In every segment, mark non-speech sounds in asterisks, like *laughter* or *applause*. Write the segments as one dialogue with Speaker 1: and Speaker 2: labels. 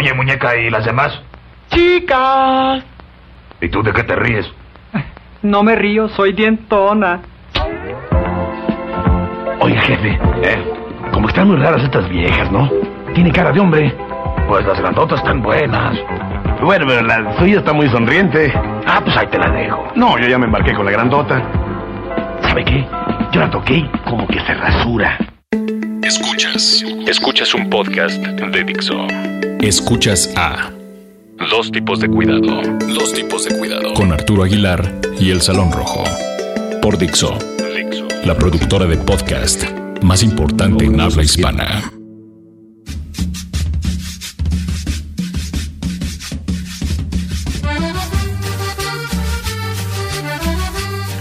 Speaker 1: Oye, muñeca, ¿y las demás?
Speaker 2: Chicas.
Speaker 1: ¿Y tú de qué te ríes?
Speaker 2: No me río, soy dientona.
Speaker 1: Oye, jefe, ¿eh? Como están muy raras estas viejas, ¿no? Tiene cara de hombre. Pues las grandotas están buenas.
Speaker 3: Bueno, pero la suya está muy sonriente.
Speaker 1: Ah, pues ahí te la dejo.
Speaker 3: No, yo ya me embarqué con la grandota.
Speaker 1: ¿Sabe qué? Yo la toqué y como que se rasura.
Speaker 4: Escuchas. Escuchas un podcast de Dixo. Escuchas a Dos tipos de cuidado. Dos tipos de cuidado. Con Arturo Aguilar y El Salón Rojo. Por Dixo. Dixo. La productora de podcast más importante en habla hispana.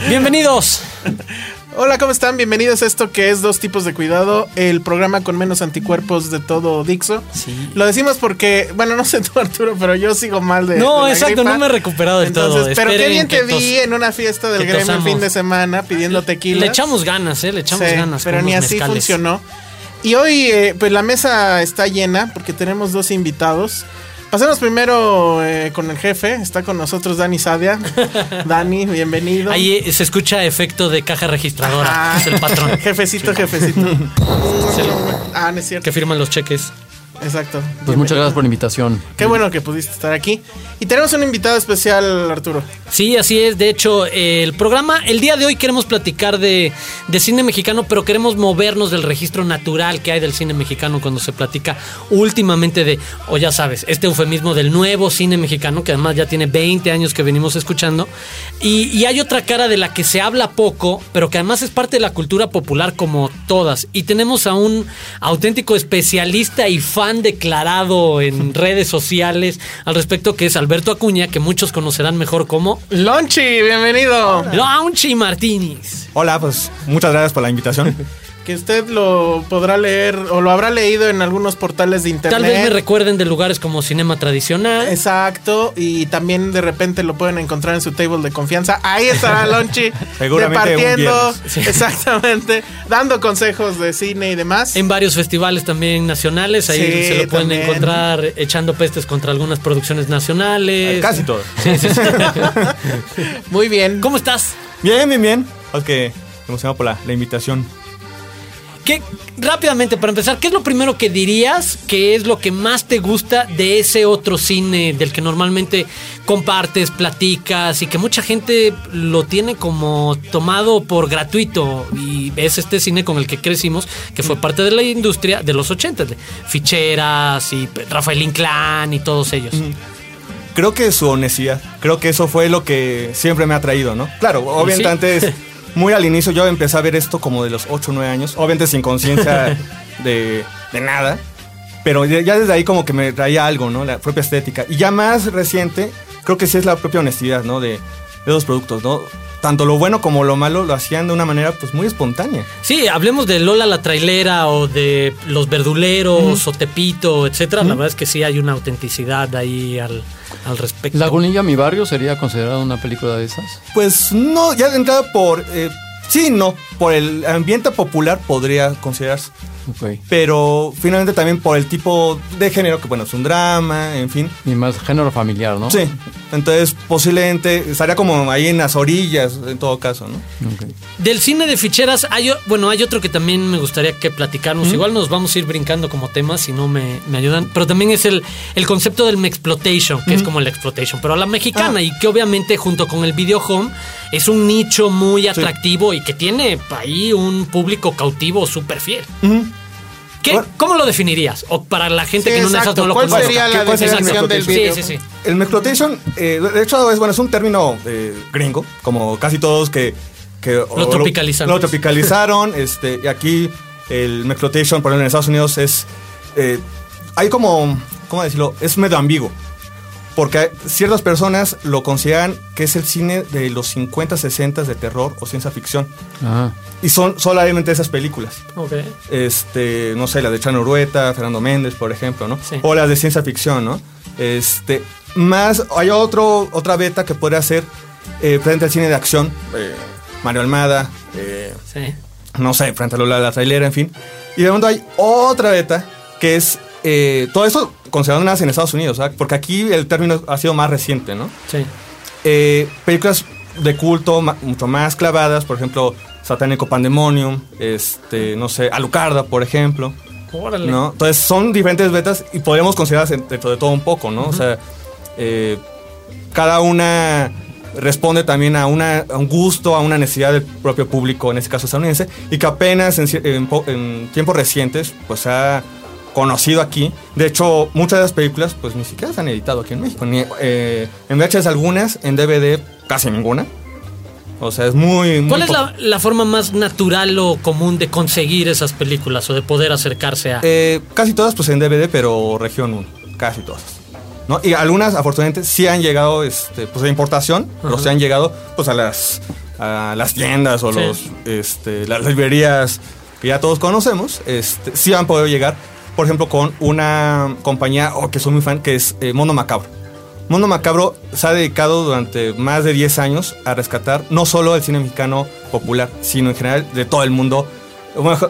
Speaker 5: Bienvenidos.
Speaker 6: Hola, ¿cómo están? Bienvenidos a esto que es Dos Tipos de Cuidado, el programa con menos anticuerpos de todo Dixo.
Speaker 5: Sí.
Speaker 6: Lo decimos porque, bueno, no sé tú, Arturo, pero yo sigo mal de.
Speaker 5: No,
Speaker 6: de la
Speaker 5: exacto,
Speaker 6: gripa.
Speaker 5: no me he recuperado del todo.
Speaker 6: Entonces, pero qué bien te vi en una fiesta del gremio el fin de semana pidiendo tequila.
Speaker 5: Le echamos ganas, ¿eh? Le echamos
Speaker 6: Sí,
Speaker 5: ganas.
Speaker 6: pero ni así
Speaker 5: mezcales.
Speaker 6: funcionó. Y hoy, eh, pues la mesa está llena porque tenemos dos invitados. Pasemos primero eh, con el jefe. Está con nosotros Dani Sadia. *laughs* Dani, bienvenido.
Speaker 5: Ahí eh, se escucha efecto de caja registradora.
Speaker 6: Ah.
Speaker 5: Es el patrón. *laughs*
Speaker 6: jefecito, jefecito. *laughs* Ah, no es cierto.
Speaker 5: que firman los cheques.
Speaker 6: Exacto.
Speaker 7: Pues muchas gracias por la invitación.
Speaker 6: Qué bueno que pudiste estar aquí. Y tenemos un invitado especial, Arturo.
Speaker 5: Sí, así es. De hecho, el programa, el día de hoy queremos platicar de, de cine mexicano, pero queremos movernos del registro natural que hay del cine mexicano cuando se platica últimamente de, o ya sabes, este eufemismo del nuevo cine mexicano, que además ya tiene 20 años que venimos escuchando. Y, y hay otra cara de la que se habla poco, pero que además es parte de la cultura popular como todas. Y tenemos a un auténtico especialista y fan declarado en *laughs* redes sociales al respecto, que es Alberto Acuña, que muchos conocerán mejor como
Speaker 6: Lonchi, bienvenido.
Speaker 5: Launchy Martínez.
Speaker 8: Hola, pues muchas gracias por la invitación. *laughs*
Speaker 6: Que usted lo podrá leer o lo habrá leído en algunos portales de internet.
Speaker 5: Tal vez me recuerden de lugares como Cinema Tradicional.
Speaker 6: Exacto, y también de repente lo pueden encontrar en su table de confianza. Ahí estará *laughs* Lonchi, departiendo,
Speaker 8: viernes. *laughs*
Speaker 6: exactamente, dando consejos de cine y demás.
Speaker 5: En varios festivales también nacionales, ahí
Speaker 6: Sí,
Speaker 5: se lo pueden
Speaker 6: también.
Speaker 5: encontrar echando pestes contra algunas producciones nacionales.
Speaker 8: Casi todo.
Speaker 5: Sí, sí, sí. *laughs*
Speaker 6: Muy bien.
Speaker 5: ¿Cómo estás?
Speaker 8: Bien, bien, bien. Que emocionado por la, la invitación.
Speaker 5: ¿Qué, rápidamente, para empezar, ¿qué es lo primero que dirías que es lo que más te gusta de ese otro cine del que normalmente compartes, platicas y que mucha gente lo tiene como tomado por gratuito? Y es este cine con el que crecimos, que fue parte de la industria de los 80, de Ficheras y Rafael Inclán y todos ellos.
Speaker 8: Creo que su honestidad, creo que eso fue lo que siempre me ha traído, ¿no? Claro, obviamente
Speaker 5: sí.
Speaker 8: antes, *laughs* muy al inicio, yo empecé a ver esto como de los 8 o 9 años, obviamente sin conciencia *laughs* de, de nada, pero ya desde ahí como que me traía algo, ¿no? La propia estética. Y ya más reciente, creo que sí es la propia honestidad, ¿no? De, de los productos, ¿no? Tanto lo bueno como lo malo lo hacían de una manera pues muy espontánea.
Speaker 5: Sí, hablemos de Lola la trailera o de Los Verduleros o Tepito, etcétera. La verdad es que sí hay una autenticidad ahí al, al respecto.
Speaker 7: Lagunilla, mi barrio, sería considerada una película de esas.
Speaker 8: Pues no, ya de entrada por... eh, sí, no, por el ambiente popular podría considerarse. Pero finalmente también por el tipo de género, que bueno, es un drama, en fin.
Speaker 7: Y más género familiar, ¿no?
Speaker 8: Sí, entonces posiblemente estaría como ahí en las orillas, en todo caso, ¿no?
Speaker 5: Del cine de ficheras, hay, bueno, hay otro que también me gustaría que platicáramos. Igual nos vamos a ir brincando como temas si no me, me ayudan. Pero también es el, el concepto del mexploitation, que es como el exploitation, pero a la mexicana. Y que obviamente junto con el video home es un nicho muy atractivo y que tiene ahí un público cautivo súper fiel. ¿Qué-
Speaker 8: Bueno.
Speaker 5: ¿Cómo lo definirías? O para la gente
Speaker 6: Sí,
Speaker 5: que no,
Speaker 6: exacto.
Speaker 5: no lo
Speaker 6: ¿Cuál
Speaker 5: conoce.
Speaker 6: sería la
Speaker 8: ¿Cuál sería el
Speaker 6: definición del video?
Speaker 5: Sí, sí, sí.
Speaker 8: El Mexploitation, eh, de hecho, es, bueno, es un término eh, gringo, como casi todos que... que o-
Speaker 5: tropicalizaron.
Speaker 8: Lo, tropicalizaron, *laughs* este, y aquí el Mexploitation, por ejemplo, en Estados Unidos es... eh, hay como, ¿cómo decirlo? Es medio ambiguo. Porque ciertas personas lo consideran que es el cine de los 50, 60 de terror o ciencia ficción.
Speaker 7: Ah,
Speaker 8: Y son solamente esas películas.
Speaker 5: Ok.
Speaker 8: Este, no sé, las de Chano Urueta, Fernando Méndez, por ejemplo, ¿no?
Speaker 5: Sí.
Speaker 8: O las de ciencia ficción, ¿no? Este, más, hay otro, otra beta que podría ser eh, frente al cine de acción, eh, Mario Almada, eh,
Speaker 5: Sí.
Speaker 8: no sé, frente a Lola la trailera, en fin. Y de momento hay otra beta que es, eh, todo eso considerándolas en Estados Unidos, ¿sabes? Porque aquí el término ha sido más reciente, ¿no?
Speaker 5: Sí.
Speaker 8: Eh, películas de culto ma- mucho más clavadas, por ejemplo, Satánico Pandemonium, este, no sé, Alucarda, por ejemplo,
Speaker 5: Órale.
Speaker 8: ¿no? Entonces son diferentes betas y podríamos considerarlas en- dentro de todo un poco, ¿no? O sea, eh, cada una responde también a, una, a un gusto, a una necesidad del propio público, en este caso estadounidense, y que apenas en, en en tiempos recientes, pues ha conocido aquí. De hecho, muchas de las películas, pues ni siquiera se han editado aquí en México. Ni, eh, en VHS algunas, en DVD casi ninguna. O sea, es muy... muy
Speaker 5: ¿Cuál es la, la forma más natural o común de conseguir esas películas o de poder acercarse a?
Speaker 8: Eh, casi todas pues en DVD, pero región 1. Casi todas. ¿no? Y algunas, afortunadamente, sí han llegado este, pues, de importación, pero sí han llegado pues, a, las, a las tiendas o
Speaker 5: Sí.
Speaker 8: los, este, las librerías que ya todos conocemos. Este, sí han podido llegar, por ejemplo, con una compañía oh, que soy muy fan, que es eh, Mono Macabro. Mono Macabro se ha dedicado durante más de 10 años a rescatar no solo el cine mexicano popular, sino en general de todo el mundo,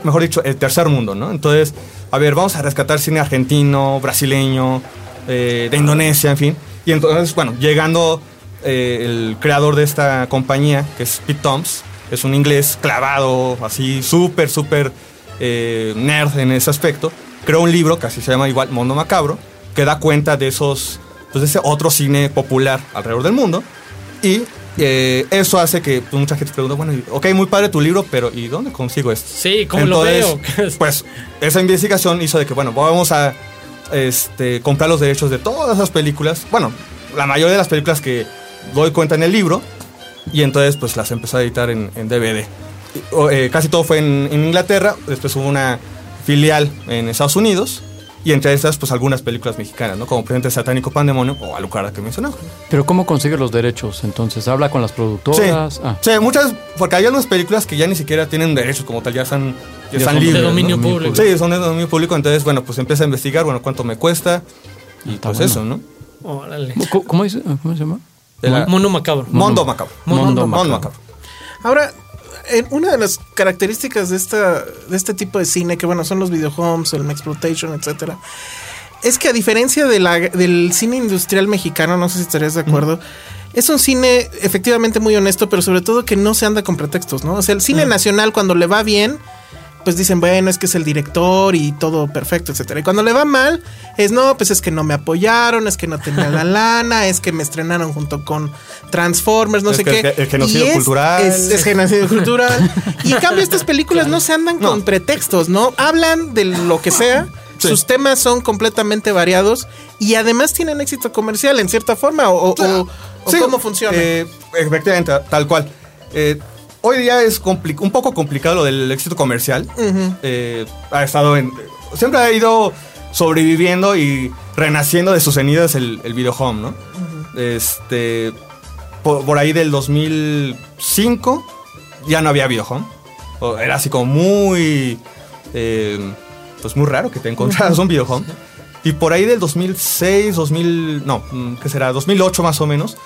Speaker 8: mejor dicho, el tercer mundo, ¿no? Entonces, a ver, vamos a rescatar cine argentino, brasileño, eh, de Indonesia, en fin. Y entonces, bueno, llegando eh, el creador de esta compañía, que es Pete Toms, es un inglés clavado, así, súper, súper eh, nerd en ese aspecto, creó un libro que así se llama igual Mondo Macabro, que da cuenta de esos, pues de ese otro cine popular alrededor del mundo. Y eh, eso hace que pues, mucha gente pregunta, bueno, ok, muy padre tu libro, pero ¿y dónde consigo esto?
Speaker 5: Sí, ¿cómo lo veo? *laughs*
Speaker 8: Pues esa investigación hizo de que, bueno, vamos a este, comprar los derechos de todas esas películas. Bueno, la mayoría de las películas que doy cuenta en el libro. Y entonces, pues las empezó a editar en, en DVD. Eh, casi todo fue en, en Inglaterra. Después hubo una filial en Estados Unidos. Y entre estas, pues algunas películas mexicanas, ¿no? Como Presidente Satánico Pandemonio o Alucarda que mencionaba.
Speaker 7: Pero ¿cómo consigue los derechos? Entonces, ¿habla con las
Speaker 8: Sí,
Speaker 7: productoras? Ah,
Speaker 8: sí, muchas, porque hay algunas películas que ya ni siquiera tienen derechos como tal, ya están, ya
Speaker 7: Ya
Speaker 8: están
Speaker 7: son de
Speaker 8: libres.
Speaker 5: dominio
Speaker 8: ¿no?
Speaker 5: público.
Speaker 8: Sí, son de dominio público, entonces, bueno, pues empieza a investigar, bueno, cuánto me cuesta y
Speaker 7: Está
Speaker 8: pues
Speaker 7: bueno.
Speaker 8: eso, ¿no?
Speaker 5: Órale.
Speaker 7: ¿Cómo, cómo dice- cómo se llama?
Speaker 8: De la-
Speaker 5: Mono macabro.
Speaker 8: Mondo Macabro.
Speaker 7: Mondo
Speaker 8: Mondo
Speaker 7: Macabro.
Speaker 8: Macabro.
Speaker 6: Ahora, en una de las características de, esta, de este tipo de cine, que bueno, son los videohomes, el exploitation, etcétera, es que a diferencia de la- del cine industrial mexicano, no sé si estarías de acuerdo, es un cine efectivamente muy honesto, pero sobre todo que no se anda con pretextos, ¿no? O sea, el cine nacional cuando le va bien, pues dicen, bueno, es que es el director y todo perfecto, etcétera. Y cuando le va mal, es no, pues es que no me apoyaron, es que no tenía la *laughs* lana, es que me estrenaron junto con Transformers, no
Speaker 8: Es
Speaker 6: sé
Speaker 8: que
Speaker 6: qué.
Speaker 8: el- el genocidio
Speaker 6: Y
Speaker 8: cultural.
Speaker 6: Es, es genocidio *laughs* cultural. Y en cambio, estas películas no se andan con pretextos, ¿no? Hablan de lo que sea. Sus temas son completamente variados y además tienen éxito comercial en cierta forma o, o- o- o
Speaker 8: Sí,
Speaker 6: cómo funciona.
Speaker 8: eh, efectivamente, tal cual. Eh, hoy día es un poco complicado lo del éxito comercial. Eh, ha estado en. Siempre ha ido sobreviviendo y renaciendo de sus cenizas el, el videohome, ¿no? Este. Por, por ahí del 2005 ya no había videohome. O Era así como muy. eh, pues muy raro que te encontraras *laughs* un videohome. Y por ahí del 2006, 2000, no, mm, ¿qué será? 2008 más o menos,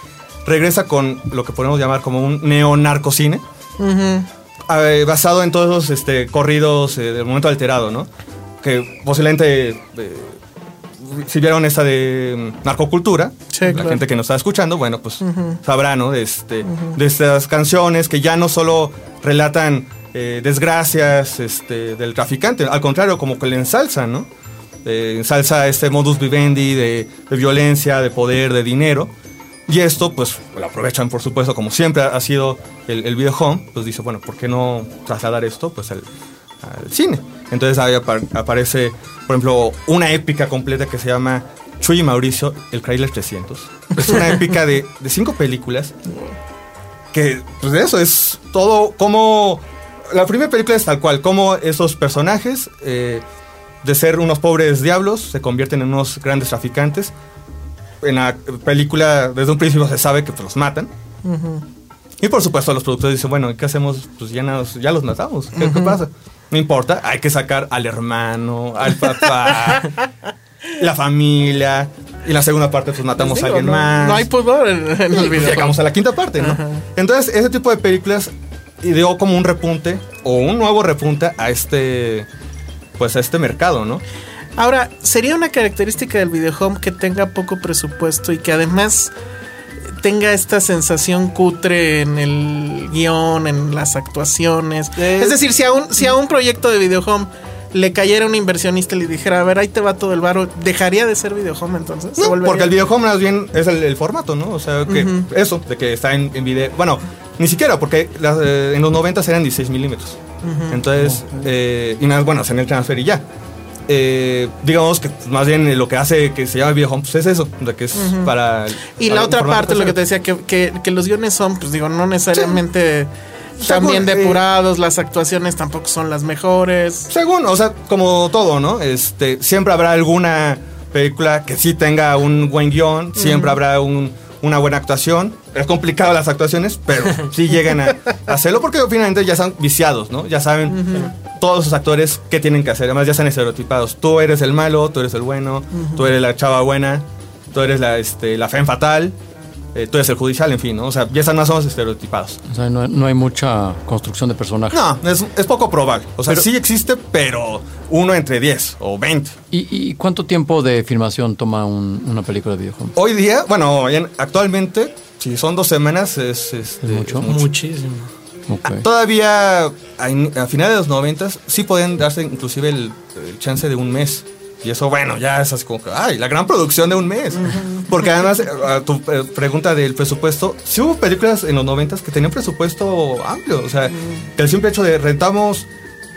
Speaker 8: regresa con lo que podemos llamar como un neonarcocine. Eh, basado en todos los este, corridos eh, del momento alterado, ¿no? Que posiblemente eh, si vieron esta de mm, narcocultura,
Speaker 6: Sí,
Speaker 8: la
Speaker 6: claro.
Speaker 8: gente que nos está escuchando, bueno, pues sabrá, ¿no? De, este, de estas canciones que ya no solo relatan eh, desgracias este, del traficante, al contrario, como que le ensalzan, ¿no? Ensalza este modus vivendi de, de violencia, de poder, de dinero. Y esto, pues, lo aprovechan, por supuesto, como siempre ha sido el, el video home, pues dice, bueno, ¿por qué no trasladar esto, pues, al, al cine? Entonces ahí apa- aparece, por ejemplo, una épica completa que se llama Chuy y Mauricio, el Chrysler 300. Es una épica de, de cinco películas que, pues, eso es todo como... La primera película es tal cual, como esos personajes, eh, de ser unos pobres diablos, se convierten en unos grandes traficantes. En la película, desde un principio se sabe que pues, los matan. Y por supuesto los productores dicen, bueno, ¿qué hacemos? Pues ya, nos- ya los matamos. ¿Qué, qué pasa? No importa, hay que sacar al hermano, al papá, *laughs* la familia. Y en la segunda parte pues matamos a alguien
Speaker 6: no,
Speaker 8: más.
Speaker 6: No hay pudor en, el video.
Speaker 8: llegamos a la quinta parte, ¿no? Entonces, ese tipo de películas ideó como un repunte o un nuevo repunte a este pues a este mercado, ¿no?
Speaker 6: Ahora, sería una característica del videohome que tenga poco presupuesto y que además tenga esta sensación cutre en el guion, en las actuaciones. Es decir, si a un, si a un proyecto de videohome le cayera un inversionista y le dijera, a ver, ahí te va todo el varo, ¿dejaría de ser videohome entonces? ¿Se
Speaker 8: No, porque el videojuego más bien es el, el formato, ¿no? O sea, que eso, de que está en, en video. Bueno, ni siquiera, porque las, eh, en los 90 eran 16 milímetros. Entonces, eh, y más, bueno, hacen el transfer y ya. Eh, digamos que más bien lo que hace que se llama videojuego pues es eso, de que es para.
Speaker 6: Y
Speaker 8: para
Speaker 6: la otra parte, lo que te decía, que, que, que los guiones son, pues digo, no necesariamente
Speaker 8: Según,
Speaker 6: tan bien
Speaker 8: eh,
Speaker 6: depurados, las actuaciones tampoco son las mejores.
Speaker 8: Según, o sea, como todo, ¿no? Este, siempre habrá alguna película que sí tenga un buen guion, siempre habrá un- una buena actuación. Es complicado las actuaciones, pero *laughs* sí llegan a, hacerlo porque finalmente ya están viciados, ¿no? Ya saben todos los actores qué tienen que hacer. Además, ya están estereotipados. Tú eres el malo, tú eres el bueno, tú eres la chava buena, tú eres la, este, la fe fatal, eh, tú eres el judicial, en fin, ¿no? O sea, ya están más o menos estereotipados.
Speaker 7: O sea, no, no hay mucha construcción de personajes.
Speaker 8: No, es, es poco probable. O sea,
Speaker 7: Pero-
Speaker 8: sí existe, pero uno entre 10 o 20.
Speaker 7: ¿Y, y cuánto tiempo de filmación toma un- una película de videojuego?
Speaker 8: Hoy día, bueno, en- actualmente, si son dos semanas, es, este,
Speaker 7: ¿Es mucho?
Speaker 8: es mucho.
Speaker 5: Muchísimo.
Speaker 7: Ok.
Speaker 8: Todavía a, in- a finales de los 90 sí pueden darse inclusive el, el chance de un mes. Y eso, bueno, ya es así como que, ay, la gran producción de un mes. Porque además, a tu eh, pregunta del presupuesto, sí hubo películas en los 90 que tenían presupuesto amplio. O sea, que el simple hecho de rentamos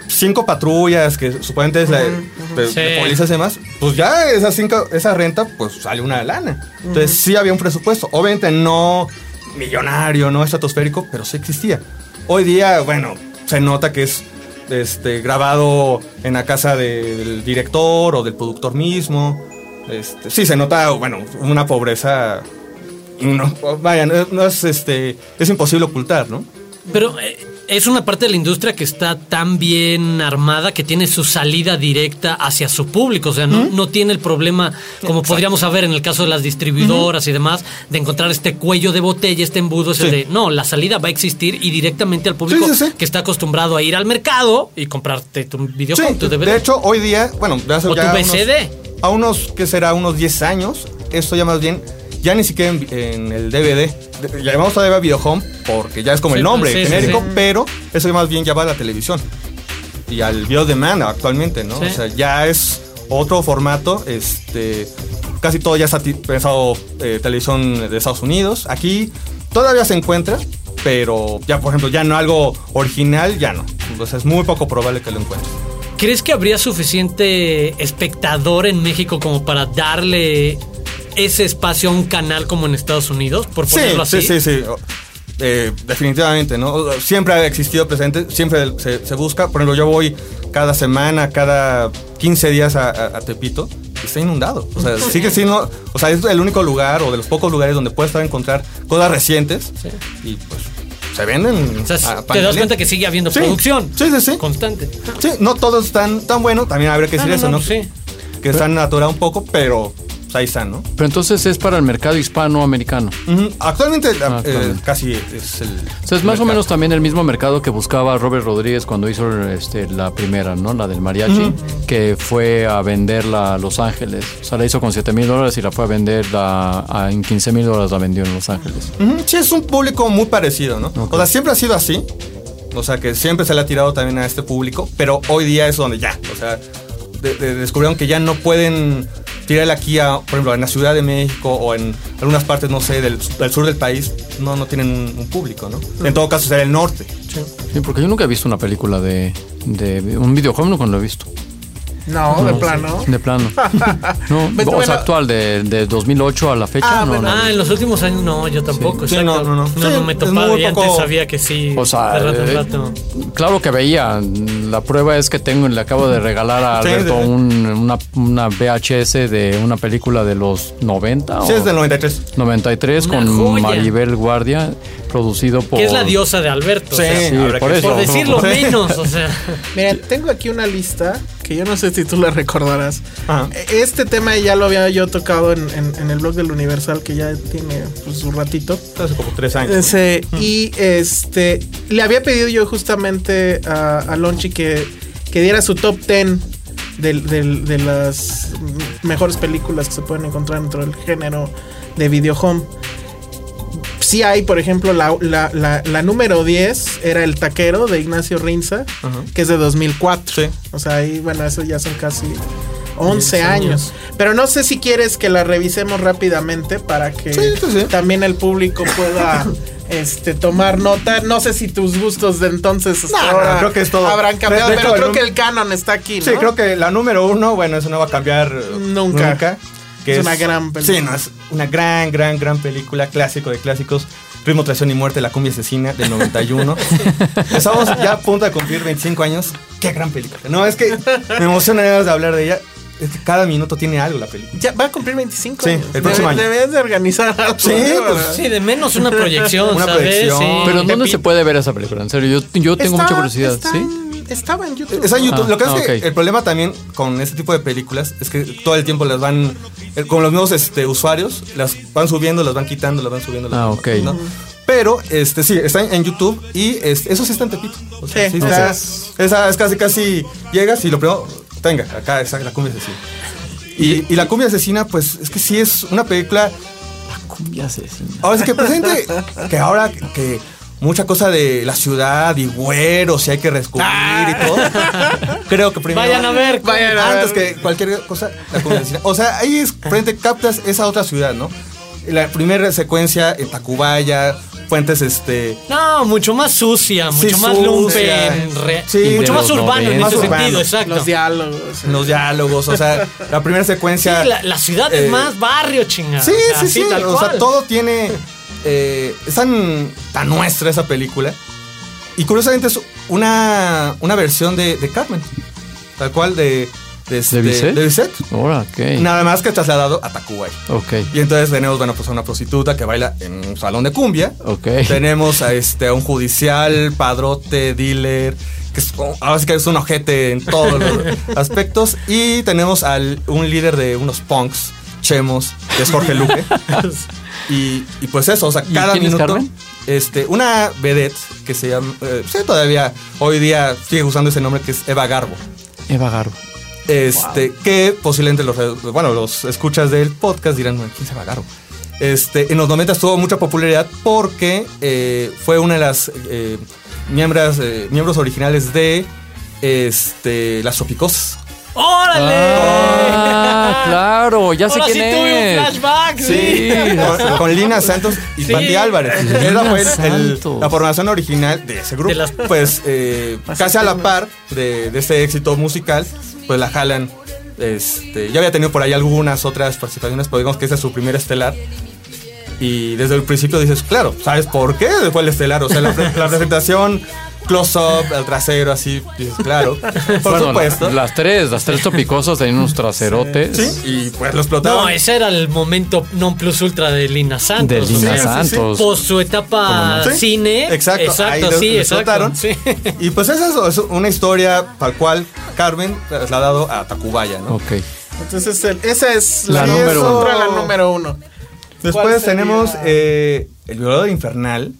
Speaker 8: cinco patrullas, que supuestamente es la de, de-
Speaker 5: Sí.
Speaker 8: de policías y demás, pues ya esa, cinco, esa renta, pues sale una lana. Entonces sí había un presupuesto. Obviamente no millonario, no estratosférico, pero sí existía. Hoy día, bueno, se nota que es este, grabado en la casa de- del director o del productor mismo. Este, sí, se nota, bueno, una pobreza. No, vaya, no, no es este. Es imposible ocultar, ¿no?
Speaker 5: Pero eh, es una parte de la industria que está tan bien armada que tiene su salida directa hacia su público. O sea, no, no tiene el problema, como podríamos saber en el caso de las distribuidoras y demás, de encontrar este cuello de botella, este embudo. ese
Speaker 8: Sí.
Speaker 5: de, no, la salida va a existir y directamente al público
Speaker 8: Sí, sí, sí.
Speaker 5: que está acostumbrado a ir al mercado y comprarte tu video tu DVD.
Speaker 8: de hecho, hoy día, bueno, hace
Speaker 5: O
Speaker 8: ya
Speaker 5: tu
Speaker 8: unos-
Speaker 5: VCD.
Speaker 8: a unos, que será? Unos 10 años, esto ya más bien, ya ni siquiera en, en el DVD. Llamamos todavía Videohome porque ya es como
Speaker 5: Sí,
Speaker 8: el nombre
Speaker 5: sí, sí,
Speaker 8: genérico,
Speaker 5: sí.
Speaker 8: pero eso más bien ya va a la televisión y al video demand actualmente, ¿no? O sea, ya es otro formato, este, casi todo ya está pensado eh, televisión de Estados Unidos. Aquí todavía se encuentra, pero ya, por ejemplo, ya no algo original, ya no. Entonces es muy poco probable que lo encuentres.
Speaker 5: ¿Crees que habría suficiente espectador en México como para darle ese espacio a un canal como en Estados Unidos? Por ponerlo
Speaker 8: sí,
Speaker 5: así.
Speaker 8: Sí, sí, sí. Eh, definitivamente, ¿no? Siempre ha existido presente, siempre se, se busca. Por ejemplo, yo voy cada semana, cada 15 días a, a- a Tepito y está inundado. O sea, *laughs* sigue siendo. O sea, es el único lugar o de los pocos lugares donde puedes estar a encontrar cosas recientes y pues se venden.
Speaker 5: O sea,
Speaker 8: a
Speaker 5: te das cuenta que sigue habiendo
Speaker 8: Sí.
Speaker 5: producción
Speaker 8: Sí, sí, sí.
Speaker 5: constante.
Speaker 8: Sí, no todo es tan, bueno, también habría que
Speaker 5: Ah,
Speaker 8: decir
Speaker 5: no,
Speaker 8: eso,
Speaker 5: no,
Speaker 8: ¿no?
Speaker 5: sí.
Speaker 8: Que están atorado un poco, pero
Speaker 7: Pero entonces es para el mercado hispanoamericano.
Speaker 8: Ujú. Actualmente, eh,
Speaker 7: Actualmente.
Speaker 8: casi es el.
Speaker 7: O sea, es más o menos también el mismo mercado que buscaba Robert Rodríguez cuando hizo este, la primera, ¿no? La del mariachi, que fue a venderla a Los Ángeles. O sea, la hizo con 7 mil dólares y la fue a vender a- en 15 mil dólares la vendió en Los Ángeles.
Speaker 8: Sí, es un público muy parecido, ¿no? O sea, siempre ha sido así. O sea, que siempre se le ha tirado también a este público, pero hoy día es donde ya, o sea, de- de- descubrieron que ya no pueden tirarle aquí a, por ejemplo, en la Ciudad de México o en algunas partes, no sé, del, sur del país, no, no tienen un, un público, ¿no? En todo caso, será el norte.
Speaker 7: Sí, porque yo nunca he visto una película de, de un videojuego, nunca lo he visto.
Speaker 6: No, de plano.
Speaker 7: De plano. *laughs* No, o
Speaker 6: bueno.
Speaker 7: sea, actual, de, de 2008 a la fecha,
Speaker 6: Ah,
Speaker 7: no,
Speaker 6: bueno.
Speaker 7: no.
Speaker 5: Ah, en los últimos años no, yo tampoco.
Speaker 8: Sí,
Speaker 5: exacto.
Speaker 8: no, no, no.
Speaker 5: No,
Speaker 8: Sí,
Speaker 5: no me topaba y antes
Speaker 8: poco-
Speaker 5: sabía que sí.
Speaker 7: O sea,
Speaker 5: de rato
Speaker 7: eh,
Speaker 5: rato.
Speaker 7: claro que veía. La prueba es que tengo, le acabo de regalar a
Speaker 8: Sí,
Speaker 7: Alberto
Speaker 8: sí, sí.
Speaker 7: un- una, una VHS de una película de los 90
Speaker 8: Sí,
Speaker 7: o
Speaker 8: es del 93.
Speaker 7: 93
Speaker 5: Una
Speaker 7: con
Speaker 5: joya.
Speaker 7: Maribel Guardia, producido por.
Speaker 5: Que es la diosa de Alberto. o
Speaker 8: Sí,
Speaker 5: sea,
Speaker 7: Sí,
Speaker 8: habrá
Speaker 7: por
Speaker 8: que-
Speaker 7: eso.
Speaker 5: por decirlo *laughs* menos, o sea.
Speaker 6: Mira, tengo aquí una lista que yo no sé si tú la recordarás.
Speaker 8: Ajá.
Speaker 6: Este tema ya lo había yo tocado en, en- en el blog del Universal, que ya tiene pues, su ratito.
Speaker 8: Hace como tres años.
Speaker 6: Ese, y este le había pedido yo justamente a, a Lonchi que, que diera su top 10 del- del- de las mejores películas que se pueden encontrar dentro del género de video home. Sí hay, por ejemplo, la, la- la- la número 10 era El Taquero de Ignacio Rinza, que es de 2004.
Speaker 8: Sí.
Speaker 6: O sea, ahí, bueno, eso ya son casi 11
Speaker 5: 10
Speaker 6: años.
Speaker 5: años.
Speaker 6: Pero no sé si quieres que la revisemos rápidamente para que
Speaker 8: Sí, sí, sí.
Speaker 6: también el público pueda *laughs* este, tomar nota. No sé si tus gustos de entonces hasta
Speaker 8: No, no,
Speaker 6: ahora
Speaker 8: creo que es todo.
Speaker 6: habrán cambiado, pero creo que el canon está aquí, ¿no?
Speaker 8: Sí, creo que la número uno, bueno, eso no va a cambiar
Speaker 6: Nunca.
Speaker 8: Que
Speaker 6: Es una gran película.
Speaker 8: Sí, no, es una gran, gran, gran película, clásico de clásicos. Ritmo, traición y muerte, la cumbia asesina del 91. *laughs* Estamos ya a punto de cumplir 25 años. Qué gran película. No, es que me emociona de hablar de ella. Es que cada minuto tiene algo la película.
Speaker 6: Ya va a cumplir 25
Speaker 8: Sí,
Speaker 6: años.
Speaker 8: el próximo año.
Speaker 6: Debes de organizar algo.
Speaker 8: Sí, pues,
Speaker 5: Sí, de menos una proyección, *laughs*
Speaker 8: Una
Speaker 5: ¿sabes?
Speaker 8: proyección.
Speaker 5: Sí.
Speaker 7: Pero ¿dónde se puede ver esa película? En serio, yo, yo tengo
Speaker 6: Está-
Speaker 7: mucha curiosidad.
Speaker 6: está
Speaker 7: ¿Sí?
Speaker 6: Estaba en YouTube.
Speaker 8: Está en YouTube.
Speaker 7: Ah,
Speaker 8: Lo que pasa
Speaker 7: ah,
Speaker 8: es que el problema también con este tipo de películas es que todo el tiempo las van, eh, con los nuevos este, usuarios, las van subiendo, las van quitando, las van subiendo. las
Speaker 7: Ah,
Speaker 8: van
Speaker 7: ok.
Speaker 8: ¿no? Pero, este, sí, está en, YouTube y este, eso sí está en Tepito. O sea,
Speaker 6: Sí,
Speaker 8: sí esa es casi, casi, llegas y lo primero, tenga, acá está la cumbia asesina. Y, y la cumbia asesina, pues, es que sí es una película
Speaker 7: Cumbia asesina.
Speaker 8: Ahora es que presente que ahora que mucha cosa de la ciudad y güeros y hay que descubrir y todo. Creo que primero.
Speaker 5: Vayan a ver.
Speaker 6: Vayan a
Speaker 8: Antes
Speaker 6: ver.
Speaker 8: que cualquier cosa, la. O sea, ahí es frente captas esa otra ciudad, ¿no? La primera secuencia en Tacubaya, puentes este.
Speaker 5: No, mucho más sucia,
Speaker 8: Sí,
Speaker 5: mucho más lumpen, re-
Speaker 8: Sí,
Speaker 5: mucho más urbano en ese
Speaker 8: urbano.
Speaker 5: sentido, exacto.
Speaker 6: Los diálogos.
Speaker 8: Los diálogos, o sea, la primera
Speaker 5: Sí,
Speaker 8: secuencia.
Speaker 5: la, la ciudad
Speaker 8: eh,
Speaker 5: es más barrio, chingada.
Speaker 8: Sí,
Speaker 5: O sea,
Speaker 8: sí, sí.
Speaker 5: tal
Speaker 8: O sea, todo tiene. Eh, es tan, tan nuestra esa película. Y curiosamente es una, una versión de, de Carmen. Tal cual de. De, este-
Speaker 7: Bizet?
Speaker 8: de Bizet.
Speaker 7: Ahora, ok.
Speaker 8: Nada más que trasladado a Tacubay.
Speaker 7: Ok,
Speaker 8: Y entonces tenemos, bueno, pues a una prostituta que baila en un salón de cumbia.
Speaker 7: ok.
Speaker 8: Tenemos a este a un judicial, padrote, dealer, que es, ahora sí que es un ojete en todos los *laughs* aspectos. Y tenemos al un líder de unos punks, chemos, que es Jorge Luque. *laughs* y, y pues eso, o sea,
Speaker 7: ¿Y
Speaker 8: cada
Speaker 7: es
Speaker 8: minuto.
Speaker 7: Carmen?
Speaker 8: Este, una vedette que se llama, eh, sí, todavía hoy día sigue usando ese nombre que es Eva Garbo.
Speaker 7: Eva Garbo.
Speaker 8: Este, que posiblemente los, bueno, los escuchas del podcast dirán, "Bueno, ¿quién se va Garbo? Este, en los 90 tuvo mucha popularidad porque eh, fue una de las eh, miembros, eh, miembros originales de este, Las Tropicosas.
Speaker 5: ¡Órale!
Speaker 7: Ah, *laughs* claro, ya sé
Speaker 5: Ahora sí
Speaker 7: quién
Speaker 5: tuve un
Speaker 7: es.
Speaker 5: flashback, sí.
Speaker 8: con, con Lina Santos y
Speaker 5: Sí.
Speaker 8: Álvarez.
Speaker 7: Lina
Speaker 8: Esa fue el- el-
Speaker 7: Santos.
Speaker 8: la formación original de ese grupo.
Speaker 5: De las-
Speaker 8: Pues eh, casi a la par de, de ese éxito musical, pues la jalan. Este, ya había tenido por ahí algunas otras participaciones, pero digamos que esa es su primer estelar. Y desde el principio dices, claro, ¿sabes por qué fue el estelar? O sea, la, la *laughs* presentación, close-up, el trasero, así, dices, claro, *laughs* por
Speaker 7: Bueno,
Speaker 8: supuesto.
Speaker 7: la- las tres, las tres topicosas tenían unos traserotes.
Speaker 8: sí, y pues lo explotaron.
Speaker 5: No, ese era el momento non plus ultra de Lina Santos.
Speaker 7: De
Speaker 5: o
Speaker 7: Lina
Speaker 5: sea,
Speaker 7: Santos.
Speaker 5: Por su etapa.
Speaker 8: Sí,
Speaker 5: cine.
Speaker 8: Exacto,
Speaker 5: Exacto,
Speaker 8: lo-
Speaker 5: sí,
Speaker 8: lo
Speaker 5: exacto.
Speaker 8: explotaron.
Speaker 5: Sí. *laughs*
Speaker 8: Y pues esa es, es una historia tal cual Carmen trasladado a Tacubaya, ¿no?
Speaker 7: Ok.
Speaker 6: Entonces, el- esa es
Speaker 7: La número uno.
Speaker 6: la número uno. ¿Cuál
Speaker 8: Después tenemos eh, El violador infernal.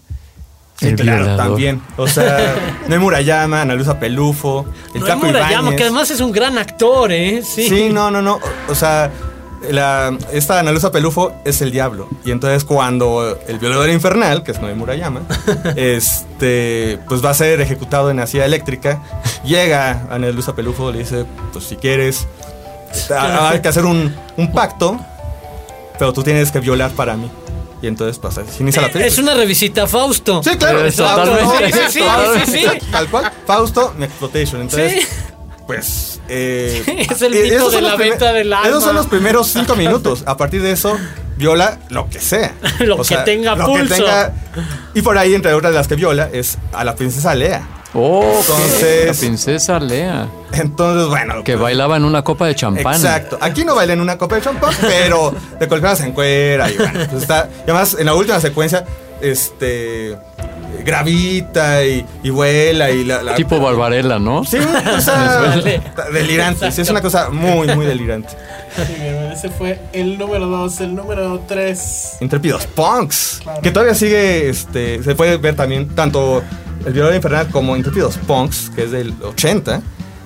Speaker 8: Sí,
Speaker 7: El
Speaker 8: claro,
Speaker 7: violador.
Speaker 8: también. O sea, *laughs* Noé Murayama, Ana Luisa Pelufo, el
Speaker 5: No
Speaker 8: Caco
Speaker 5: Murayama,
Speaker 8: Ibáñez.
Speaker 5: que además es un gran actor, ¿eh? Sí.
Speaker 8: Sí, no, no, no. O sea, la, esta Ana Luisa Pelufo es el diablo. Y entonces cuando el violador infernal, que es Noé Murayama, *laughs* este, pues va a ser ejecutado en la silla eléctrica, llega Ana Luisa Pelufo, le dice, pues si quieres, *laughs* ha- hay que hacer un, un pacto, pero tú tienes que violar para mí. Y entonces pasa, se inicia la película.
Speaker 5: Es una revisita a Fausto.
Speaker 8: Sí, claro.
Speaker 7: Totalmente.
Speaker 5: Sí, sí, sí, sí, sí.
Speaker 8: Tal cual. Fausto, exploitation. Entonces,
Speaker 5: Sí.
Speaker 8: pues. eh, *laughs*
Speaker 5: Es el
Speaker 8: eh,
Speaker 5: mito de la venta del alma.
Speaker 8: Esos son los primeros cinco minutos. A partir de eso, viola lo que sea. *laughs*
Speaker 5: Lo que tenga
Speaker 8: lo que
Speaker 5: pulso.
Speaker 8: tenga- y por ahí, entre otras de las que viola, es a la princesa Lea.
Speaker 7: Oh,
Speaker 8: Entonces-
Speaker 7: la princesa Lea.
Speaker 8: Entonces, bueno.
Speaker 7: Que
Speaker 8: pues,
Speaker 7: bailaba en una copa de champán.
Speaker 8: Exacto. Aquí no baila en una copa de champán, *laughs* pero de cualquier manera se encuera y bueno, pues está. Y además, en la última secuencia, este. Gravita y, y vuela y la. la-
Speaker 7: Tipo Barbarella, ¿no?
Speaker 8: Sí, una cosa
Speaker 5: Dale.
Speaker 8: delirante. Sí, es una cosa muy, muy delirante.
Speaker 6: Muy bien, ese fue el número dos. El número tres.
Speaker 8: Intrépidos Punks. Que todavía sigue, este, se puede ver también tanto el violador infernal como Intrépidos Punks, que es del 80.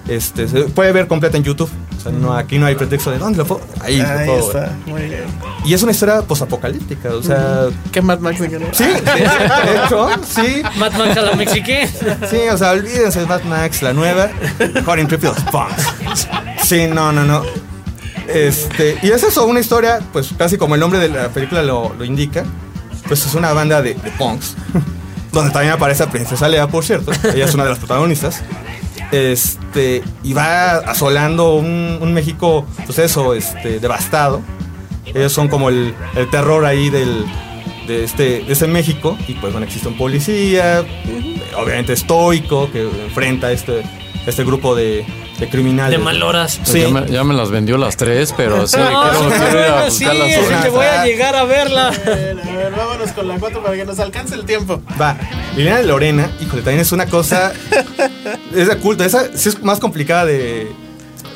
Speaker 8: Este, se puede ver completa en YouTube. O sea, no, aquí no hay pretexto de dónde lo puedo. Ahí, lo
Speaker 6: Ahí
Speaker 8: ver.
Speaker 6: está. Muy bien.
Speaker 8: Y es una historia posapocalíptica. O sea,
Speaker 6: ¿Qué Mad Max de que no?
Speaker 8: sí, de, de hecho, sí.
Speaker 5: Mad Max a la mexique.
Speaker 8: Sí, o sea, olvídense de Mad Max, la nueva. Mejor Intrépidos Punks. Sí, no, no, no. Este, y es eso, una historia, pues casi como el nombre de la película lo, lo indica. Pues es una banda de, de punks. Donde también aparece la princesa Lea, por cierto. *laughs* Ella es una de las protagonistas. Este, y va asolando un, un México, pues eso, este, devastado. Ellos son como el, el terror ahí del, de, este, de ese México. Y pues bueno, existe un policía, obviamente estoico, que enfrenta a este, este grupo de, de criminales.
Speaker 5: De maloras.
Speaker 7: Pues
Speaker 8: Sí.
Speaker 7: ya, me, ya me las vendió las tres, pero sí,
Speaker 5: No,
Speaker 7: quiero,
Speaker 5: sí,
Speaker 7: quiero ir a
Speaker 5: sí,
Speaker 7: las otras.
Speaker 5: que voy a llegar a verla.
Speaker 6: A ver, a ver, vámonos con la cuatro para que nos alcance el tiempo.
Speaker 8: Va, Liliana de Lorena, híjole, también es una cosa. es de culto. Esa sí es más complicada de,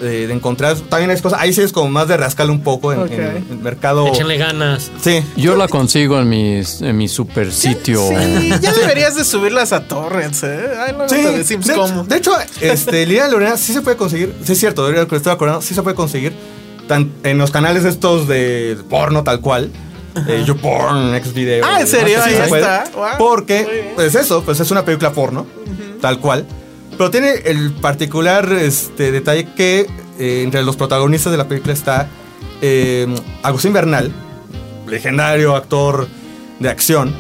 Speaker 8: de, de encontrar. También es cosa. Ahí sí es como más de rascarle un poco en, el mercado.
Speaker 5: Échenle ganas.
Speaker 8: Sí.
Speaker 7: Yo la consigo en mi, en mi super sitio.
Speaker 6: Sí, ya *laughs* deberías de subirlas a torrents, ¿eh? Ay, luego
Speaker 8: Sí,
Speaker 6: decimos
Speaker 8: de,
Speaker 6: cómo.
Speaker 8: de hecho, este, *laughs* de Lorena sí se puede conseguir. Sí, es cierto, ahorita que estoy acordando, sí se puede conseguir. tan- en los canales estos de porno tal cual. Eh, YouPorn, Next Video.
Speaker 6: Ah, ¿en serio? Ahí está. Wow.
Speaker 8: Porque, pues eso, pues es una película porno, tal cual. Pero tiene el particular este, detalle que eh, entre los protagonistas de la película está eh, Agustín Bernal, legendario actor de acción.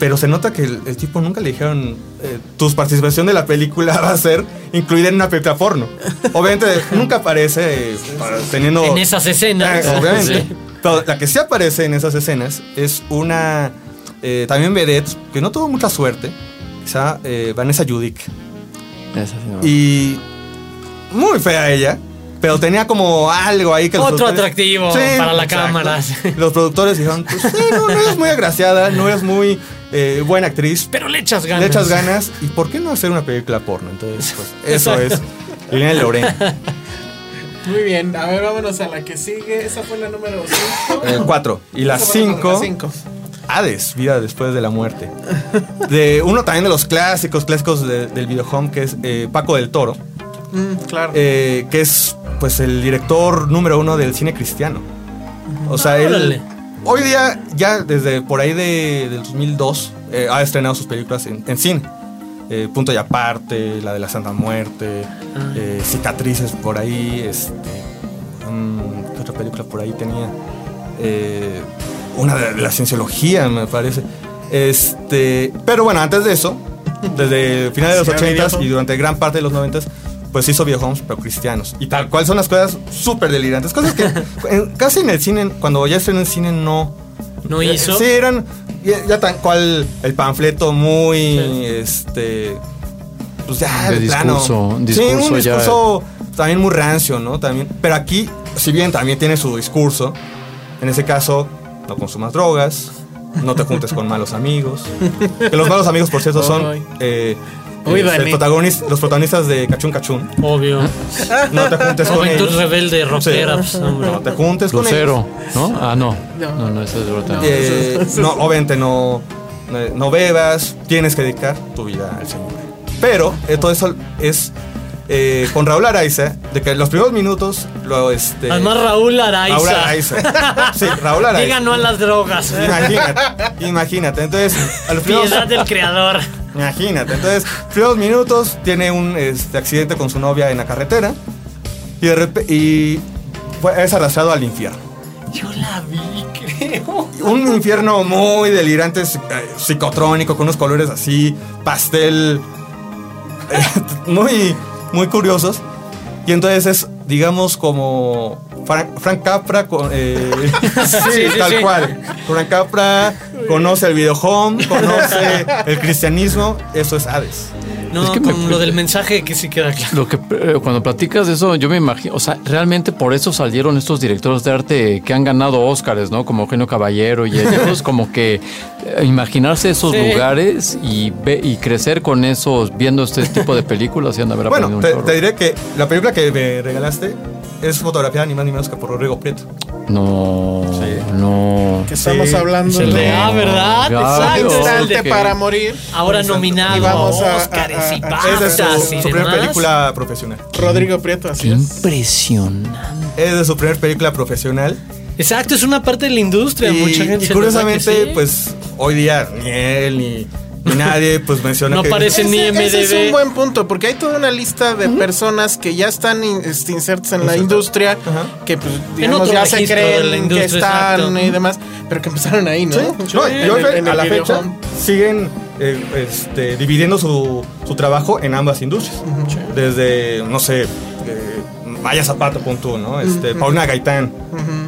Speaker 8: Pero se nota que el, el tipo nunca le dijeron, eh, tu participación de la película *laughs* va a ser incluida en una película porno. Obviamente *laughs* nunca aparece eh, teniendo...
Speaker 5: En esas escenas.
Speaker 8: Eh, obviamente.
Speaker 5: Sí.
Speaker 8: Pero la que sí aparece en esas escenas es una eh, también vedette que no tuvo mucha suerte. Quizá eh, Vanessa Judic.
Speaker 7: Esa sí, no.
Speaker 8: Y muy fea ella. Pero tenía como algo ahí que los
Speaker 5: Otro atractivo para la cámara. *laughs*
Speaker 8: Los productores dijeron, pues, sí, no, no eres muy agraciada, no eres muy eh, buena actriz.
Speaker 5: Pero le echas ganas.
Speaker 8: Le echas ganas. ¿Y por qué no hacer una película porno? Entonces, pues, *laughs* eso es. Liliana Lorena.
Speaker 6: Muy bien, a ver, vámonos a la que sigue. Esa fue la número 5.
Speaker 8: El 4. Y la 5.
Speaker 6: 5.
Speaker 8: Hades, vida después de la muerte. De uno también de los clásicos, clásicos de- del videohome, que es eh, Paco del Toro,
Speaker 6: claro.
Speaker 8: eh, que es pues el director número uno del cine cristiano. O sea, él hoy día, ya desde por ahí de, del 2002, eh, ha estrenado sus películas en, en cine. Eh, Punto y aparte, la de la Santa Muerte, eh, Cicatrices por ahí, este, mm, ¿qué otra película por ahí tenía? Una de, la cienciología, me parece. Este, pero bueno, antes de eso, desde finales de los
Speaker 6: Sí, había
Speaker 8: 80
Speaker 6: videohome.
Speaker 8: y durante gran parte de los 90 pues hizo videohomes pero cristianos. Y tal cual son las cosas súper delirantes. Cosas que *laughs* en- casi en el cine, cuando ya estrenó en cine, no.
Speaker 5: No
Speaker 8: Eh,
Speaker 5: hizo.
Speaker 8: Sí, eran ya, ya tal cual el panfleto muy, este, pues ya
Speaker 7: De
Speaker 8: plano.
Speaker 7: discurso,
Speaker 8: sí,
Speaker 7: discurso
Speaker 8: un
Speaker 7: ya-
Speaker 8: discurso también muy rancio, ¿no? También, pero aquí, si bien también tiene su discurso, en ese caso, no consumas drogas, no te juntes con malos amigos. Que los malos amigos, por cierto, son eh,
Speaker 6: Uy,
Speaker 8: el protagonis- los protagonistas de Cachún Cachún.
Speaker 5: Obvio.
Speaker 8: No te juntes con
Speaker 5: Juventud
Speaker 8: ellos.
Speaker 5: rebelde, rockera.
Speaker 8: Sí.
Speaker 5: pues.
Speaker 8: No te juntes con
Speaker 7: Lucero,
Speaker 8: ellos.
Speaker 7: ¿no? Ah, no.
Speaker 6: No.
Speaker 7: No, no, ese es de otra.
Speaker 8: Eh, no, obviamente no, no- no bebas, tienes que dedicar tu vida al Señor. Pero eh, todo eso es eh, con Raúl Araiza, de que los primeros minutos lo este.
Speaker 5: Además, Raúl Araiza.
Speaker 8: Raúl Araiza. Sí, Raúl Araiza.
Speaker 5: Diga no a las drogas.
Speaker 8: Imagínate, imagínate. Entonces, a los primeros,
Speaker 5: Piedad del creador.
Speaker 8: imagínate. Entonces, primeros minutos tiene un este, accidente con su novia en la carretera y de repente y fue, es arrastrado al infierno.
Speaker 5: Yo la vi, creo.
Speaker 8: Un infierno muy delirante, eh, psicotrónico, con unos colores así, pastel, eh, *laughs* muy, muy curiosos. Y entonces es, digamos, como Frank, Frank Capra, con, eh, *laughs* sí, tal
Speaker 5: sí.
Speaker 8: cual. Frank Capra conoce el videohome, conoce el cristianismo, eso es Hades.
Speaker 5: No,
Speaker 7: Es que me-
Speaker 5: con lo del mensaje que sí queda claro.
Speaker 7: Lo que eh, cuando platicas de eso, yo me imagino, o sea, realmente por eso salieron estos directores de arte que han ganado Óscares, ¿no? Como Eugenio Caballero y ellos, *laughs* como que eh, imaginarse esos
Speaker 5: Sí.
Speaker 7: lugares y ve, y crecer con esos, viendo este tipo de películas y han de haber
Speaker 8: Bueno,
Speaker 7: aprendido un
Speaker 8: te, te diré que la película que me regalaste es fotografía ni más ni menos que por Rodrigo Prieto.
Speaker 7: No, no.
Speaker 6: Que estamos
Speaker 8: Sí,
Speaker 6: hablando de
Speaker 5: Ah, ¿verdad? Exacto.
Speaker 6: Instante
Speaker 7: que-
Speaker 6: para morir.
Speaker 5: Ahora
Speaker 6: Y
Speaker 5: nominado
Speaker 6: vamos
Speaker 5: a
Speaker 6: a-
Speaker 5: Óscares
Speaker 6: a-
Speaker 8: Es de su,
Speaker 5: y
Speaker 8: su primera película profesional.
Speaker 6: Rodrigo Prieto, así es.
Speaker 7: Impresionante.
Speaker 8: Es de su primera película profesional.
Speaker 5: Exacto, es una parte de la industria.
Speaker 8: Y,
Speaker 5: Mucha gente
Speaker 8: y curiosamente,
Speaker 5: sí.
Speaker 8: pues hoy día ni él ni, ni nadie pues menciona
Speaker 5: No
Speaker 8: que
Speaker 5: aparece ni
Speaker 6: Ese, ese es
Speaker 5: MDB.
Speaker 6: un buen punto, porque hay toda una lista de personas que ya están in- este, insertas en la industria,
Speaker 8: Ajá.
Speaker 6: que pues, digamos, ya se creen que están
Speaker 5: exacto.
Speaker 6: y demás, pero que empezaron ahí, ¿no?
Speaker 8: Sí, no,
Speaker 6: En
Speaker 8: y a la fecha siguen eh, este, dividiendo su, su trabajo en ambas industrias. Desde, no sé, eh, Maya Zapata, punto, ¿no? Este, Paulina Gaitán,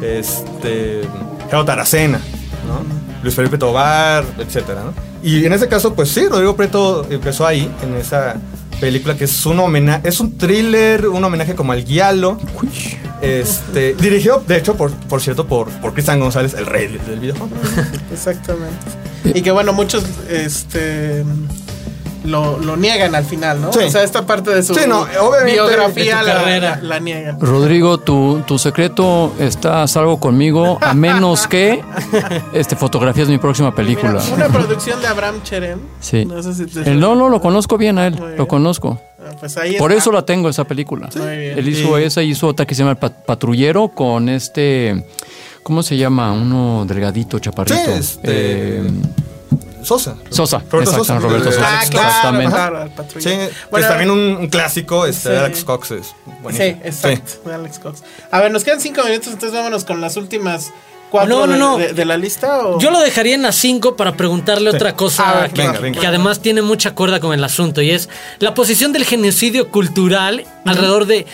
Speaker 8: este, Gerardo Taracena, ¿no? Luis Felipe Tobar, etcétera, ¿no? Y en ese caso, pues sí, Rodrigo Prieto empezó ahí, en esa película que es un homenaje, es un thriller, un homenaje como al guialo. Este, dirigido, de hecho, por, por cierto, por, por Cristian González, el rey del del videojuego. *laughs*
Speaker 6: Exactamente. Y que bueno, muchos este lo, lo niegan al final, ¿no?
Speaker 8: Sí.
Speaker 6: O sea, esta parte de su
Speaker 8: Sí, no, obviamente,
Speaker 6: biografía
Speaker 5: de
Speaker 6: la,
Speaker 5: carrera.
Speaker 6: la- la niegan.
Speaker 7: Rodrigo, tu, tu secreto está a salvo conmigo, a menos que este, fotografías mi próxima película.
Speaker 6: Mira, una producción de Abraham Cherem.
Speaker 7: Sí.
Speaker 6: No sé si te
Speaker 7: El- no, no, lo conozco bien a él,
Speaker 6: bien.
Speaker 7: lo conozco.
Speaker 6: Ah, Pues ahí
Speaker 7: Por
Speaker 6: está.
Speaker 7: eso la tengo, esa película.
Speaker 6: Muy bien.
Speaker 7: Él hizo
Speaker 8: Y-
Speaker 7: esa, hizo otra que se llama El Pat- Patrullero con este... ¿Cómo se llama? Uno delgadito, chaparrito.
Speaker 8: Sí, este-
Speaker 7: Eh,
Speaker 8: Sosa.
Speaker 7: Sosa,
Speaker 8: Roberto
Speaker 7: exacto,
Speaker 8: Sosa.
Speaker 7: Roberto Sosa.
Speaker 6: Ah, claro.
Speaker 7: Exactamente.
Speaker 6: claro,
Speaker 8: Sí,
Speaker 6: Bueno,
Speaker 8: es también un, un clásico, este,
Speaker 6: Sí.
Speaker 8: Alex Cox es buenísimo.
Speaker 6: Sí, exacto, de Alex Cox. A ver, nos quedan cinco minutos, entonces vámonos con las últimas cuatro
Speaker 5: No, no,
Speaker 6: de,
Speaker 5: no.
Speaker 6: de- de la lista. ¿o?
Speaker 5: Yo lo dejaría en las 5 para preguntarle otra cosa
Speaker 6: A ver,
Speaker 5: que,
Speaker 8: venga, venga.
Speaker 5: que además tiene mucha cuerda con el asunto y es la posición del genocidio cultural alrededor de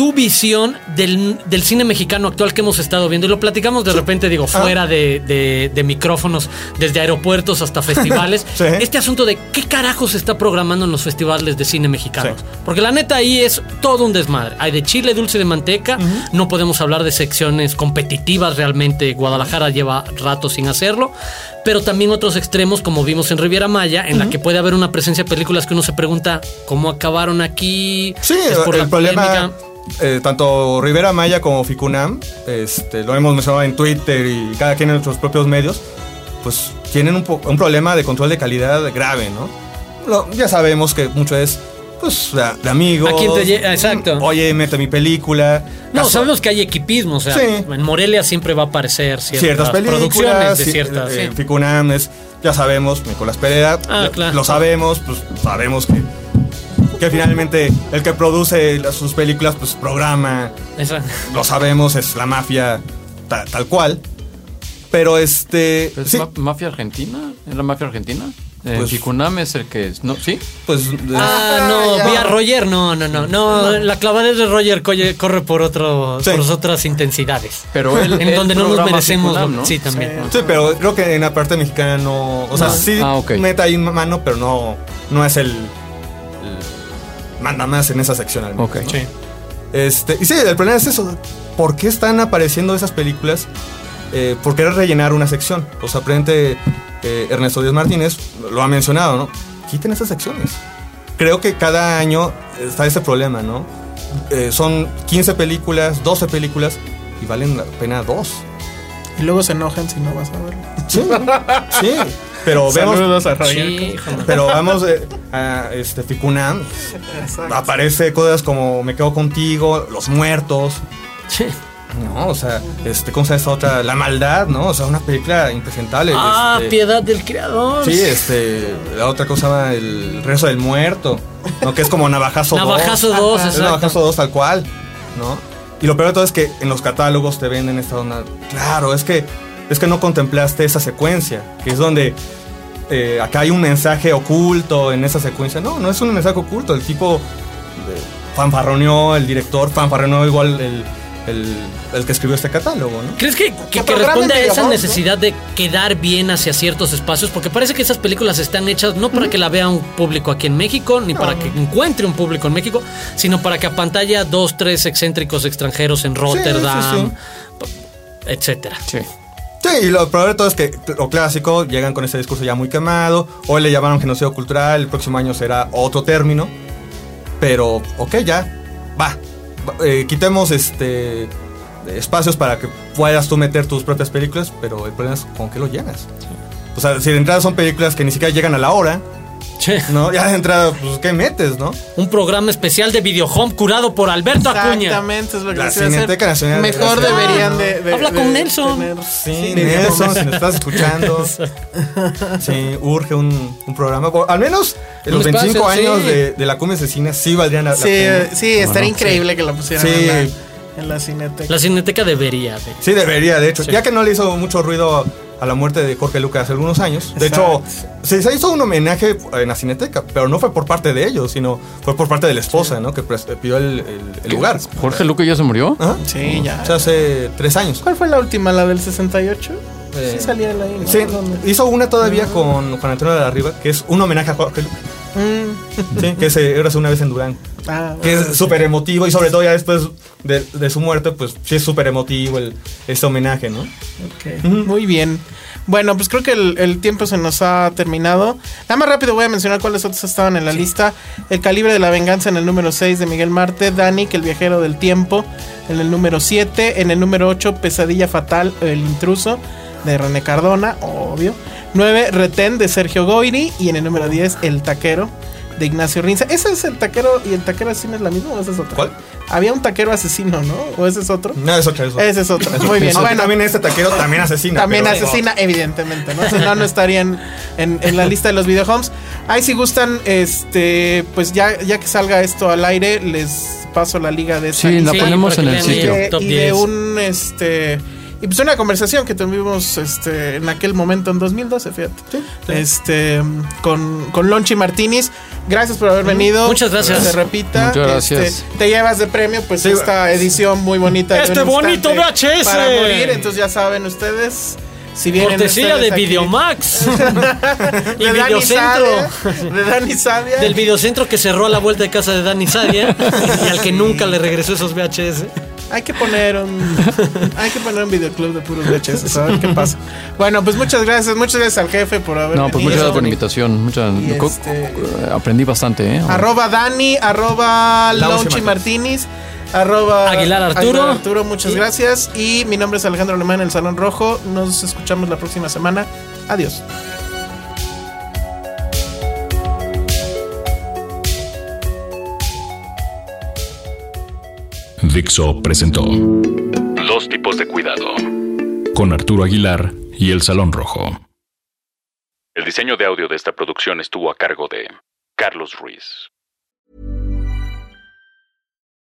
Speaker 5: tu visión del, del cine mexicano actual que hemos estado viendo. Y lo platicamos de repente, digo, fuera de, de- de micrófonos, desde aeropuertos hasta festivales. *laughs*
Speaker 8: Sí.
Speaker 5: Este asunto de qué carajo se está programando en los festivales de cine mexicanos.
Speaker 8: Sí.
Speaker 5: Porque la neta ahí es todo un desmadre. Hay de chile dulce de manteca. No podemos hablar de secciones competitivas realmente. Guadalajara lleva rato sin hacerlo. Pero también otros extremos, como vimos en Riviera Maya, en la que puede haber una presencia de películas que uno se pregunta cómo acabaron aquí.
Speaker 8: Sí,
Speaker 5: ¿Es por
Speaker 8: el
Speaker 5: la
Speaker 8: problema,
Speaker 5: polémica?
Speaker 8: Eh, tanto Rivera Maya como Ficunam, este, lo hemos mencionado en Twitter y cada quien en nuestros propios medios, pues tienen un, problema de control de calidad grave, ¿no? Lo- ya sabemos que mucho es, pues, de, de amigos.
Speaker 5: ¿A quién te lle- exacto.
Speaker 8: Oye, mete mi película.
Speaker 5: No,
Speaker 8: Caso-
Speaker 5: sabemos que hay equipismo, o sea,
Speaker 8: Sí.
Speaker 5: en Morelia siempre va a aparecer ciertas,
Speaker 8: ciertas películas,
Speaker 5: producciones de
Speaker 8: ci-
Speaker 5: ciertas.
Speaker 8: eh,
Speaker 5: sí.
Speaker 8: Ficunam es, ya sabemos, Nicolás Pereira,
Speaker 5: Ah,
Speaker 8: lo-
Speaker 5: claro.
Speaker 8: lo sabemos, pues sabemos que, que finalmente el que produce sus películas, pues programa,
Speaker 5: Esa-
Speaker 8: lo sabemos, es la mafia ta- tal cual. Pero este.
Speaker 7: ¿Es
Speaker 8: sí,
Speaker 7: ma- mafia argentina? ¿Es la mafia argentina? Eh,
Speaker 8: Pues-
Speaker 7: es el que es. ¿No? ¿Sí?
Speaker 8: pues.
Speaker 5: Ah, no,
Speaker 6: ya.
Speaker 5: vía Roger, no, no, no, no, la clavadez de Roger corre por otro,
Speaker 8: Sí.
Speaker 5: por otras intensidades.
Speaker 7: Pero él, *laughs*
Speaker 5: en
Speaker 7: él
Speaker 5: donde no nos merecemos,
Speaker 7: Ficunam,
Speaker 5: lo-
Speaker 7: ¿no?
Speaker 5: sí, también.
Speaker 8: sí, pero creo que en la parte mexicana no. O sea,
Speaker 5: No.
Speaker 8: sí
Speaker 7: Ah, ok.
Speaker 8: mete ahí mano, pero no, no es el Manda más en esa sección al menos.
Speaker 7: Ok.
Speaker 8: ¿no? Este, y sí, el problema es eso. ¿Por qué están apareciendo esas películas? Eh, por querer rellenar una sección. O sea, frente eh, Ernesto Díaz Martínez lo ha mencionado, ¿no? quiten esas secciones. Creo que cada año está ese problema, ¿no? Eh, son 15 películas, 12 películas y valen la pena dos.
Speaker 6: Y luego se enojan si no vas a verlo.
Speaker 8: Sí, sí. *laughs* Pero vemos,
Speaker 6: Saludos a Javier.
Speaker 5: Sí, híjole.
Speaker 8: pero vamos eh, a este Ficunam,
Speaker 6: Exacto.
Speaker 8: aparece cosas como Me quedo contigo, Los muertos,
Speaker 5: Sí.
Speaker 8: no, o sea, este, ¿cómo se llama esta otra? La maldad, ¿no? O sea, una película impresentable.
Speaker 5: Ah,
Speaker 8: este,
Speaker 5: piedad del creador.
Speaker 8: Sí, este, la otra cosa se llama el rezo del muerto, ¿no? Que es como Navajazo 2.
Speaker 5: Navajazo 2,
Speaker 8: Es
Speaker 5: exacto.
Speaker 8: Navajazo 2 tal cual, ¿no? Y lo peor de todo es que en los catálogos te venden esta onda. Claro, es que, es que no contemplaste esa secuencia, que es donde eh, acá hay un mensaje oculto en esa secuencia. No, no es un mensaje oculto. El tipo eh, fanfarroneó, el director fanfarroneó igual el, el, el que escribió este catálogo, ¿no?
Speaker 5: ¿Crees que, que, responde a esa necesidad de quedar bien hacia ciertos espacios? Porque parece que esas películas están hechas no para que la vea un público aquí en México, ni para que encuentre un público en México, sino para que apantalla dos, tres excéntricos extranjeros en Rotterdam, etcétera.
Speaker 7: Sí.
Speaker 8: Sí, y lo peor de todo es que lo clásico llegan con ese discurso ya muy quemado. Hoy le llamaron genocidio cultural, el próximo año será otro término. Pero, ok, ya, va. Eh, quitemos este espacios para que puedas tú meter tus propias películas, pero el problema es con qué lo llenas. O sea, si de entrada son películas que ni siquiera llegan a la hora,
Speaker 5: Che,
Speaker 8: ¿no? Ya de entrada, pues, ¿qué metes, no?
Speaker 5: un programa especial de Videohome curado por Alberto Acuña.
Speaker 6: Exactamente, es lo que
Speaker 8: La. Cineteca Nacional de
Speaker 6: Mejor
Speaker 8: Gracia.
Speaker 6: deberían de, de-
Speaker 5: Habla
Speaker 6: de
Speaker 5: con Nelson.
Speaker 6: tener-
Speaker 8: Sí,
Speaker 6: de-
Speaker 8: Nelson, *laughs* si nos estás escuchando. Sí, urge un, un programa. Al menos en los 25
Speaker 5: espacio,
Speaker 8: años
Speaker 5: sí.
Speaker 8: de, de la cumbia asesina sí valdrían la, la
Speaker 6: Sí,
Speaker 8: pena.
Speaker 6: eh, sí, estaría
Speaker 8: no?
Speaker 6: increíble que lo pusieran
Speaker 8: Sí.
Speaker 6: en, la, en la cineteca.
Speaker 5: La Cineteca debería. de-
Speaker 8: Sí, debería, de hecho.
Speaker 5: Sí.
Speaker 8: Ya que no le hizo mucho ruido a la muerte de Jorge Lucas hace algunos años. De
Speaker 6: Exacto.
Speaker 8: hecho, se, hizo un homenaje en la cineteca, pero no fue por parte de ellos, sino fue por parte de la esposa, ¿no? Que pres- pidió el, el- el lugar.
Speaker 7: Jorge Luque ya se murió.
Speaker 6: Sí, ya.
Speaker 8: O sea, hace tres años.
Speaker 6: ¿Cuál fue la última? ¿La del 68?
Speaker 8: Eh,
Speaker 6: sí salía él ahí, ¿no?
Speaker 8: Sí, hizo una todavía con Juan Antonio de la Riva, que es un homenaje a Jorge.
Speaker 6: Mm.
Speaker 8: Sí, que se era una vez en Durango.
Speaker 6: Ah,
Speaker 8: Que es súper emotivo y sobre todo ya después de, de su muerte, pues sí es súper emotivo el, este homenaje, ¿no?
Speaker 6: Muy bien. Bueno, pues creo que el, el tiempo se nos ha terminado. Nada más rápido voy a mencionar cuáles otros estaban en la lista. El calibre de la venganza en el número 6 de Miguel Marte. Danik, el viajero del tiempo, en el número 7. En el número 8, Pesadilla Fatal, el intruso, de René Cardona, obvio. 9, Retén, de Sergio Goiri. Y en el número 10, El taquero, de Ignacio Rinza. ¿Ese es el taquero y el taquero asesino es la misma o ese es otro?
Speaker 8: ¿Cuál?
Speaker 6: Había un taquero asesino, ¿no? ¿O ese es otro?
Speaker 8: No, es otra, es otra.
Speaker 6: Ese es otro. Muy bien. Bueno,
Speaker 8: también este taquero también asesina.
Speaker 6: también
Speaker 8: pero-
Speaker 6: asesina, evidentemente, ¿no? Si no, no estarían en, en la lista de los videohomes. Ahí si gustan, este, pues ya, ya que salga esto al aire, les paso la liga de esta
Speaker 7: Sí, la ponemos en el sitio.
Speaker 6: de,
Speaker 5: Top
Speaker 6: y de
Speaker 5: 10.
Speaker 6: un este y pues una conversación que tuvimos este en aquel momento en 2012 fíjate. Este con, con Lonchi Martínez. Gracias por haber venido.
Speaker 5: Muchas gracias.
Speaker 6: Que se repita.
Speaker 7: Muchas gracias.
Speaker 6: Este, te llevas de premio pues esta edición muy bonita de
Speaker 5: Este bonito VHS.
Speaker 6: para morir. Entonces ya saben ustedes si
Speaker 5: Cortesía de
Speaker 6: aquí-
Speaker 5: Videomax *laughs* y
Speaker 6: de
Speaker 5: Videocentro.
Speaker 6: De Dani Sadia
Speaker 5: Del videocentro que cerró a la vuelta de casa de Dani Sadia y al que nunca le regresó esos VHS.
Speaker 6: Hay que poner un hay que poner un videoclub de puros VHS, a ver qué pasa. Bueno, pues muchas gracias, muchas gracias al jefe por haber
Speaker 7: No, pues
Speaker 6: venido.
Speaker 7: muchas gracias por la invitación. Muchas,
Speaker 6: este-
Speaker 7: aprendí bastante, ¿eh?
Speaker 6: Arroba Dani, arroba Lauchi Martínez, arroba
Speaker 5: Aguilar Arturo.
Speaker 6: Aguilar Arturo, muchas gracias. Y mi nombre es Alejandro Alemán, el Salón Rojo. Nos escuchamos la próxima semana. Adiós.
Speaker 4: Dixo presentó Dos tipos de cuidado con Arturo Aguilar y El Salón Rojo. El diseño de audio de esta producción estuvo a cargo de Carlos Ruiz.